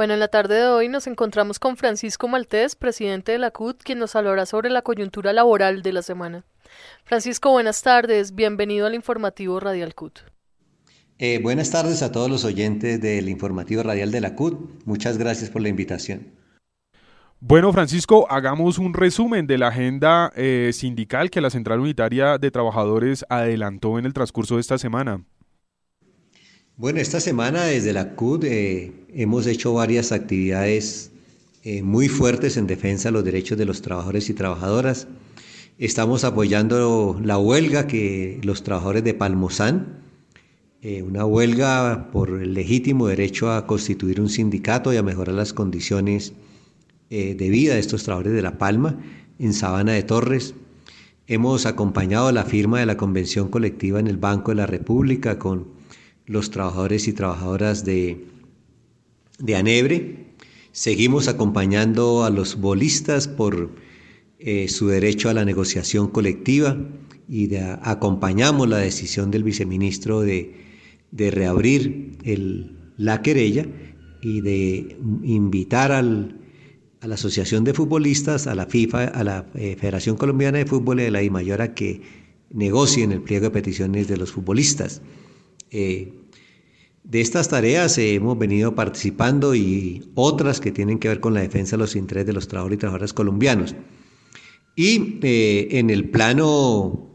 Bueno, en la tarde de hoy nos encontramos con Francisco Maltés, presidente de la CUT, quien nos hablará sobre la coyuntura laboral de la semana. Francisco, buenas tardes, bienvenido al informativo Radial CUT. Eh, buenas tardes a todos los oyentes del informativo radial de la CUT. Muchas gracias por la invitación. Bueno, Francisco, hagamos un resumen de la agenda eh, sindical que la Central Unitaria de Trabajadores adelantó en el transcurso de esta semana. Bueno, esta semana desde la CUT eh, hemos hecho varias actividades muy fuertes en defensa de los derechos de los trabajadores y trabajadoras. Estamos apoyando la huelga que los trabajadores de Palmosán eh, una huelga por el legítimo derecho a constituir un sindicato y a mejorar las condiciones eh, de vida de estos trabajadores de La Palma en Sabana de Torres. Hemos acompañado la firma de la convención colectiva en el Banco de la República con los trabajadores y trabajadoras de, de Anebre. Seguimos acompañando a los bolistas por eh, su derecho a la negociación colectiva y acompañamos la decisión del viceministro de de reabrir la querella y de invitar a la Asociación de Futbolistas, a la FIFA, a la eh, Federación Colombiana de Fútbol y a la DIMAYOR a que negocien el pliego de peticiones de los futbolistas. Eh, de estas tareas hemos venido participando y otras que tienen que ver con la defensa de los intereses de los trabajadores y trabajadoras colombianos. Y eh, en el plano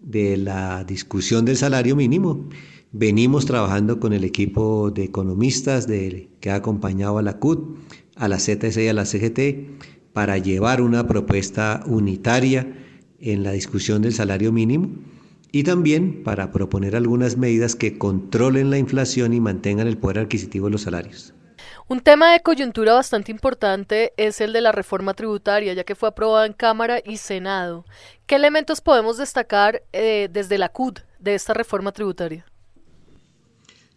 de la discusión del salario mínimo, Venimos trabajando con el equipo de economistas que ha acompañado a la CUT, a la CTC y a la CGT para llevar una propuesta unitaria en la discusión del salario mínimo y también para proponer algunas medidas que controlen la inflación y mantengan el poder adquisitivo de los salarios. Un tema de coyuntura bastante importante es el de la reforma tributaria, ya que fue aprobada en Cámara y Senado. ¿Qué elementos podemos destacar eh, desde la CUT de esta reforma tributaria?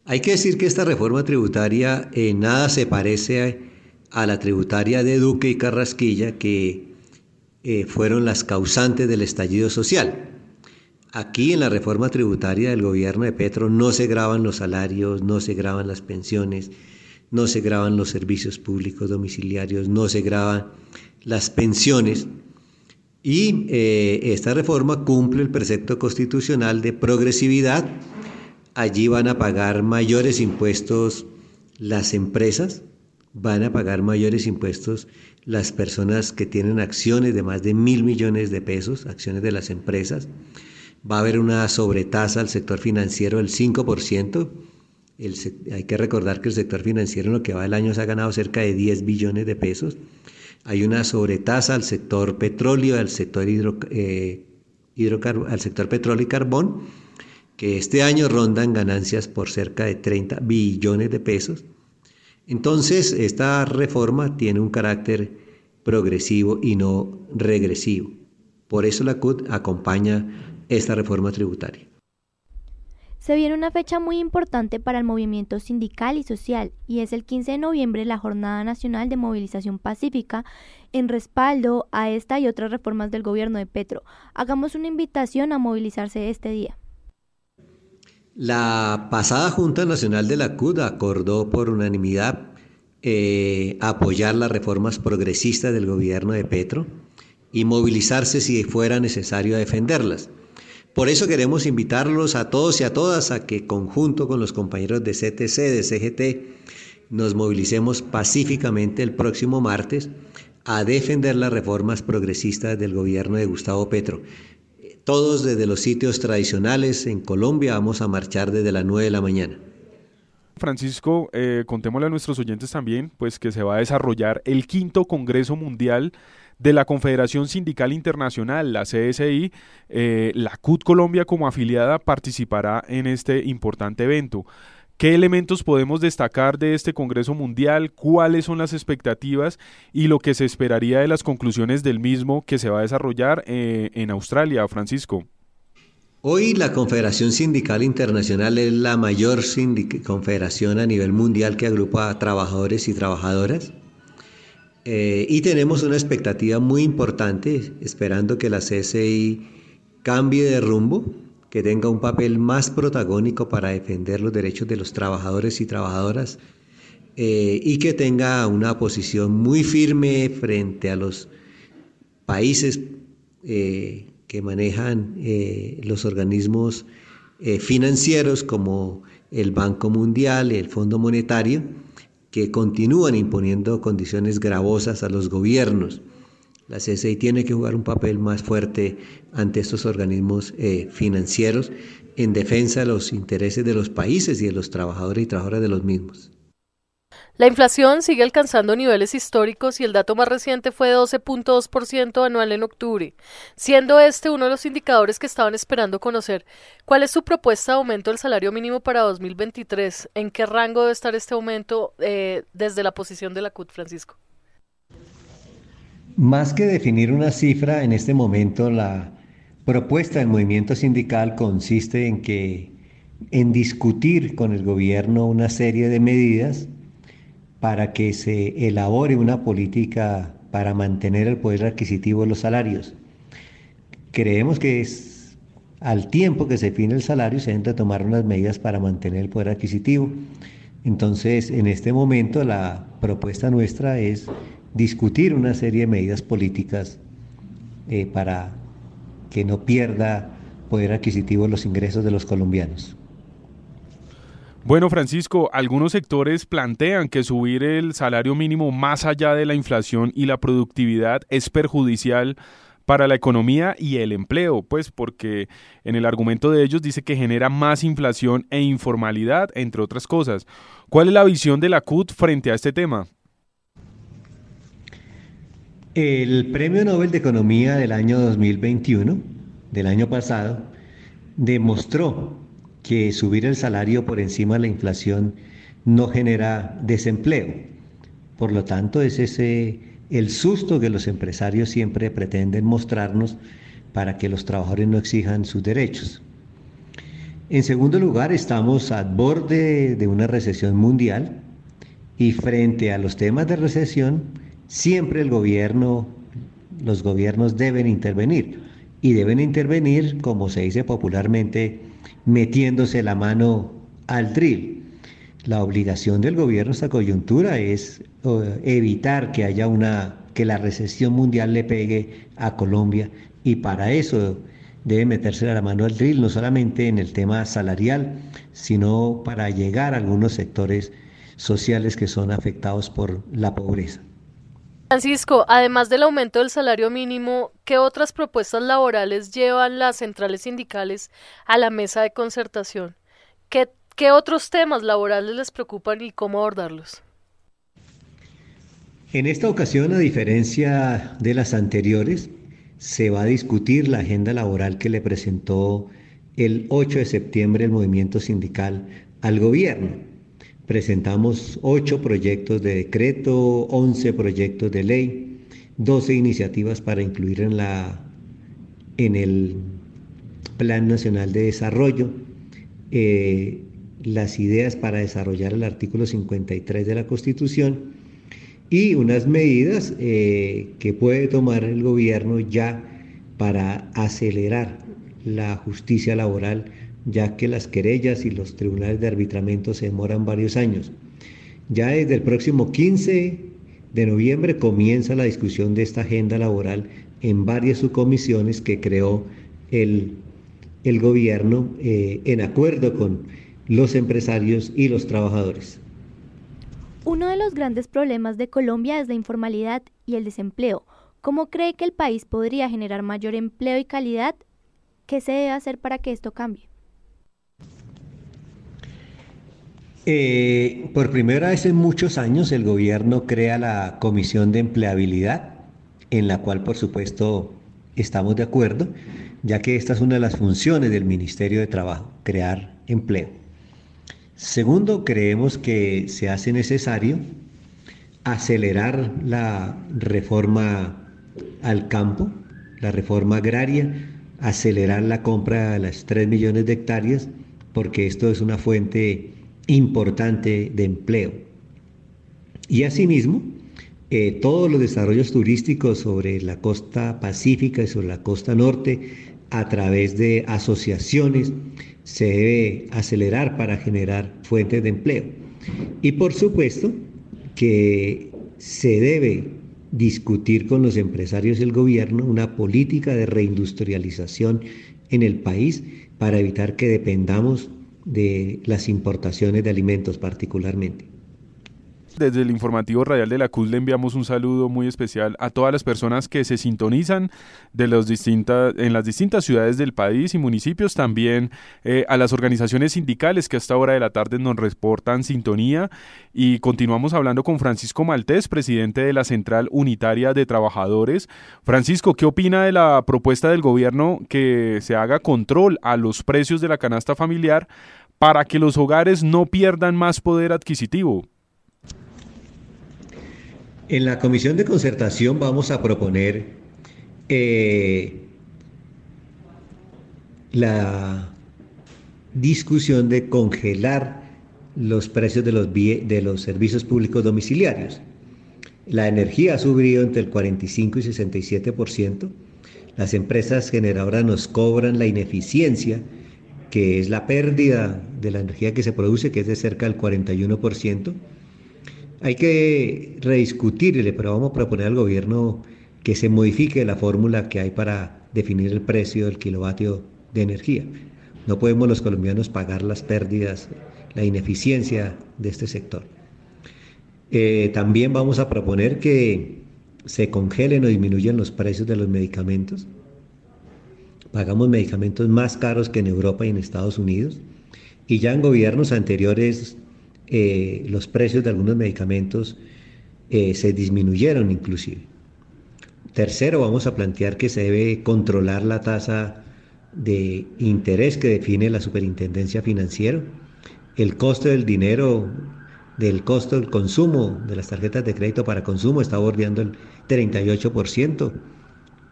Hay que decir que esta reforma tributaria en nada se parece a, la tributaria de Duque y Carrasquilla, que eh, fueron las causantes del estallido social. Aquí en la reforma tributaria del gobierno de Petro no se graban los salarios, no se graban las pensiones, no se graban los servicios públicos domiciliarios, no se graban las pensiones. Y eh, esta reforma cumple el precepto constitucional de progresividad allí van a pagar mayores impuestos las empresas, van a pagar mayores impuestos las personas que tienen acciones de más de mil millones de pesos, acciones de las empresas. Va a haber una sobretasa al sector financiero del 5%. hay que recordar que el sector financiero en lo que va del año se ha ganado cerca de 10 billones de pesos. Hay una sobretasa al sector petróleo, al sector, hidro, eh, al sector petróleo y carbón que este año rondan ganancias por cerca de 30 billones de pesos. Entonces, esta reforma tiene un carácter progresivo y no regresivo. Por eso la CUT acompaña esta reforma tributaria. Se viene una fecha muy importante para el movimiento sindical y social y es el 15 de noviembre la Jornada Nacional de Movilización Pacífica en respaldo a esta y otras reformas del gobierno de Petro. Hagamos una invitación a movilizarse este día. La pasada Junta Nacional de la CUD acordó por unanimidad eh, apoyar las reformas progresistas del gobierno de Petro y movilizarse si fuera necesario a defenderlas. Por eso queremos invitarlos a todos y a todas a que conjunto con los compañeros de CTC, de CGT, nos movilicemos pacíficamente el próximo martes a defender las reformas progresistas del gobierno de Gustavo Petro. Todos desde los sitios tradicionales en Colombia vamos a marchar desde las 9 de la mañana. Francisco, eh, contémosle a nuestros oyentes también, pues que se va a desarrollar el quinto Congreso Mundial de la Confederación Sindical Internacional, la CSI. Eh, la CUT Colombia como afiliada participará en este importante evento. ¿Qué elementos podemos destacar de este Congreso Mundial? ¿Cuáles son las expectativas y lo que se esperaría de las conclusiones del mismo que se va a desarrollar eh, en Australia, Francisco? Hoy la Confederación Sindical Internacional es la mayor confederación a nivel mundial que agrupa a trabajadores y trabajadoras. Eh, y tenemos una expectativa muy importante, esperando que la CSI cambie de rumbo que tenga un papel más protagónico para defender los derechos de los trabajadores y trabajadoras eh, y que tenga una posición muy firme frente a los países eh, que manejan los organismos financieros como el Banco Mundial el Fondo Monetario, que continúan imponiendo condiciones gravosas a los gobiernos. La CCI tiene que jugar un papel más fuerte ante estos organismos financieros en defensa de los intereses de los países y de los trabajadores y trabajadoras de los mismos. La inflación sigue alcanzando niveles históricos y el dato más reciente fue de 12.2% anual en octubre, siendo este uno de los indicadores que estaban esperando conocer. ¿Cuál es su propuesta de aumento del salario mínimo para 2023? ¿En qué rango debe estar este aumento eh, desde la posición de la CUT, Francisco? Más que definir una cifra, en este momento la propuesta del movimiento sindical consiste en que en discutir con el gobierno una serie de medidas para que se elabore una política para mantener el poder adquisitivo de los salarios. Creemos que es al tiempo que se define el salario se deben tomar unas medidas para mantener el poder adquisitivo. Entonces, en este momento la propuesta nuestra es discutir una serie de medidas políticas eh, para que no pierda poder adquisitivo los ingresos de los colombianos. Bueno, Francisco, algunos sectores plantean que subir el salario mínimo más allá de la inflación y la productividad es perjudicial para la economía y el empleo, pues porque en el argumento de ellos dice que genera más inflación e informalidad, entre otras cosas. ¿Cuál es la visión de la CUT frente a este tema? El Premio Nobel de Economía del año 2021, del año pasado, demostró que subir el salario por encima de la inflación no genera desempleo. Por lo tanto, es ese el susto que los empresarios siempre pretenden mostrarnos para que los trabajadores no exijan sus derechos. En segundo lugar, estamos al borde de una recesión mundial y frente a los temas de recesión, siempre el gobierno, los gobiernos deben intervenir y deben intervenir, como se dice popularmente, metiéndose la mano al drill. La obligación del gobierno esta coyuntura es evitar que haya una que la recesión mundial le pegue a Colombia y para eso debe meterse la mano al drill no solamente en el tema salarial, sino para llegar a algunos sectores sociales que son afectados por la pobreza. Francisco, además del aumento del salario mínimo, ¿qué otras propuestas laborales llevan las centrales sindicales a la mesa de concertación? ¿Qué, otros temas laborales les preocupan y cómo abordarlos? En esta ocasión, a diferencia de las anteriores, se va a discutir la agenda laboral que le presentó el 8 de septiembre el movimiento sindical al gobierno. Presentamos ocho proyectos de decreto, once proyectos de ley, doce iniciativas para incluir en, la, en el Plan Nacional de Desarrollo, eh, las ideas para desarrollar el artículo 53 de la Constitución y unas medidas eh, que puede tomar el gobierno ya para acelerar la justicia laboral ya que las querellas y los tribunales de arbitramiento se demoran varios años. Ya desde el próximo 15 de noviembre comienza la discusión de esta agenda laboral en varias subcomisiones que creó el, gobierno eh, en acuerdo con los empresarios y los trabajadores. Uno de los grandes problemas de Colombia es la informalidad y el desempleo. ¿Cómo cree que el país podría generar mayor empleo y calidad? ¿Qué se debe hacer para que esto cambie? Eh, por primera vez en muchos años el gobierno crea la Comisión de Empleabilidad, en la cual por supuesto estamos de acuerdo, ya que esta es una de las funciones del Ministerio de Trabajo, crear empleo. Segundo, creemos que se hace necesario acelerar la reforma al campo, la reforma agraria, acelerar la compra de las 3 millones de hectáreas, porque esto es una fuente importante de empleo. Y asimismo, eh, todos los desarrollos turísticos sobre la costa pacífica y sobre la costa norte, a través de asociaciones, se debe acelerar para generar fuentes de empleo. Y por supuesto, que se debe discutir con los empresarios y el gobierno una política de reindustrialización en el país para evitar que dependamos de las importaciones de alimentos particularmente. Desde el informativo radial de la CUS le enviamos un saludo muy especial a todas las personas que se sintonizan de distintas, en las distintas ciudades del país y municipios, también eh, a las organizaciones sindicales que a esta hora de la tarde nos reportan sintonía y continuamos hablando con Francisco Maltés, presidente de la Central Unitaria de Trabajadores. Francisco, ¿qué opina de la propuesta del gobierno que se haga control a los precios de la canasta familiar para que los hogares no pierdan más poder adquisitivo? En la comisión de concertación vamos a proponer eh, la discusión de congelar los precios de los, de los servicios públicos domiciliarios. La energía ha subido entre el 45 y 67%. Las empresas generadoras nos cobran la ineficiencia, que es la pérdida de la energía que se produce, que es de cerca del 41%. Hay que rediscutirle, pero vamos a proponer al gobierno que se modifique la fórmula que hay para definir el precio del kilovatio de energía. No podemos los colombianos pagar las pérdidas, la ineficiencia de este sector. Eh, también vamos a proponer que se congelen o disminuyan los precios de los medicamentos. Pagamos medicamentos más caros que en Europa y en Estados Unidos. Y ya en gobiernos anteriores eh, los precios de algunos medicamentos eh, se disminuyeron inclusive. Tercero, vamos a plantear que se debe controlar la tasa de interés que define la superintendencia financiera. El costo del dinero, del costo del consumo de las tarjetas de crédito para consumo está bordeando el 38%,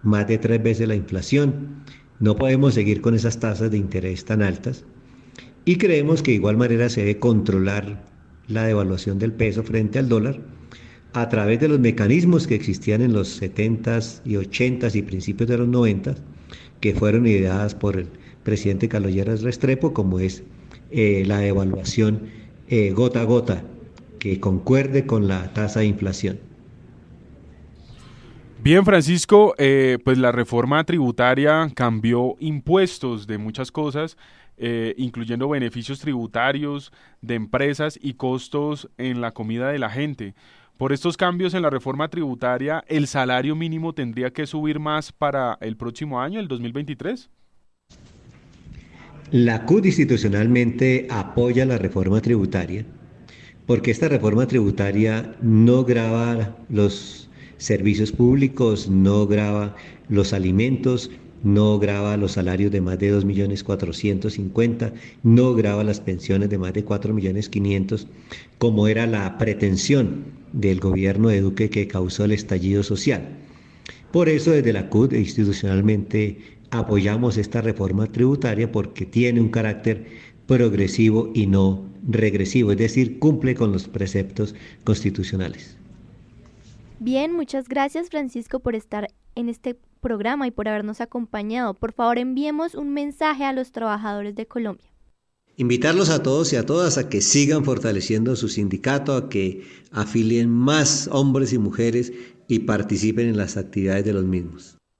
más de tres veces la inflación. No podemos seguir con esas tasas de interés tan altas. Y creemos que de igual manera se debe controlar la devaluación del peso frente al dólar a través de los mecanismos que existían en los 70s y 80s y principios de los 90s, que fueron ideadas por el presidente Carlos Lleras Restrepo, como es eh, la devaluación eh, gota a gota, que concuerde con la tasa de inflación. Bien, Francisco, eh, pues la reforma tributaria cambió impuestos de muchas cosas eh, incluyendo beneficios tributarios de empresas y costos en la comida de la gente. Por estos cambios en la reforma tributaria, ¿el salario mínimo tendría que subir más para el próximo año, el 2023? La CUD institucionalmente apoya la reforma tributaria porque esta reforma tributaria no graba los servicios públicos, no graba los alimentos, no graba los salarios de más de 2.450.000, no graba las pensiones de más de 4.500.000, como era la pretensión del gobierno de Duque que causó el estallido social. Por eso desde la CUD institucionalmente apoyamos esta reforma tributaria porque tiene un carácter progresivo y no regresivo, es decir, cumple con los preceptos constitucionales. Bien, muchas gracias Francisco por estar en este programa y por habernos acompañado. Por favor, enviemos un mensaje a los trabajadores de Colombia. Invitarlos a todos y a todas a que sigan fortaleciendo su sindicato, a que afilien más hombres y mujeres y participen en las actividades de los mismos.